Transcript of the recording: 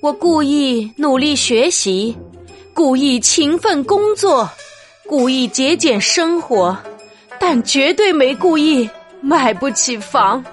我故意努力学习故意勤奋工作故意节俭生活但绝对没故意买不起房。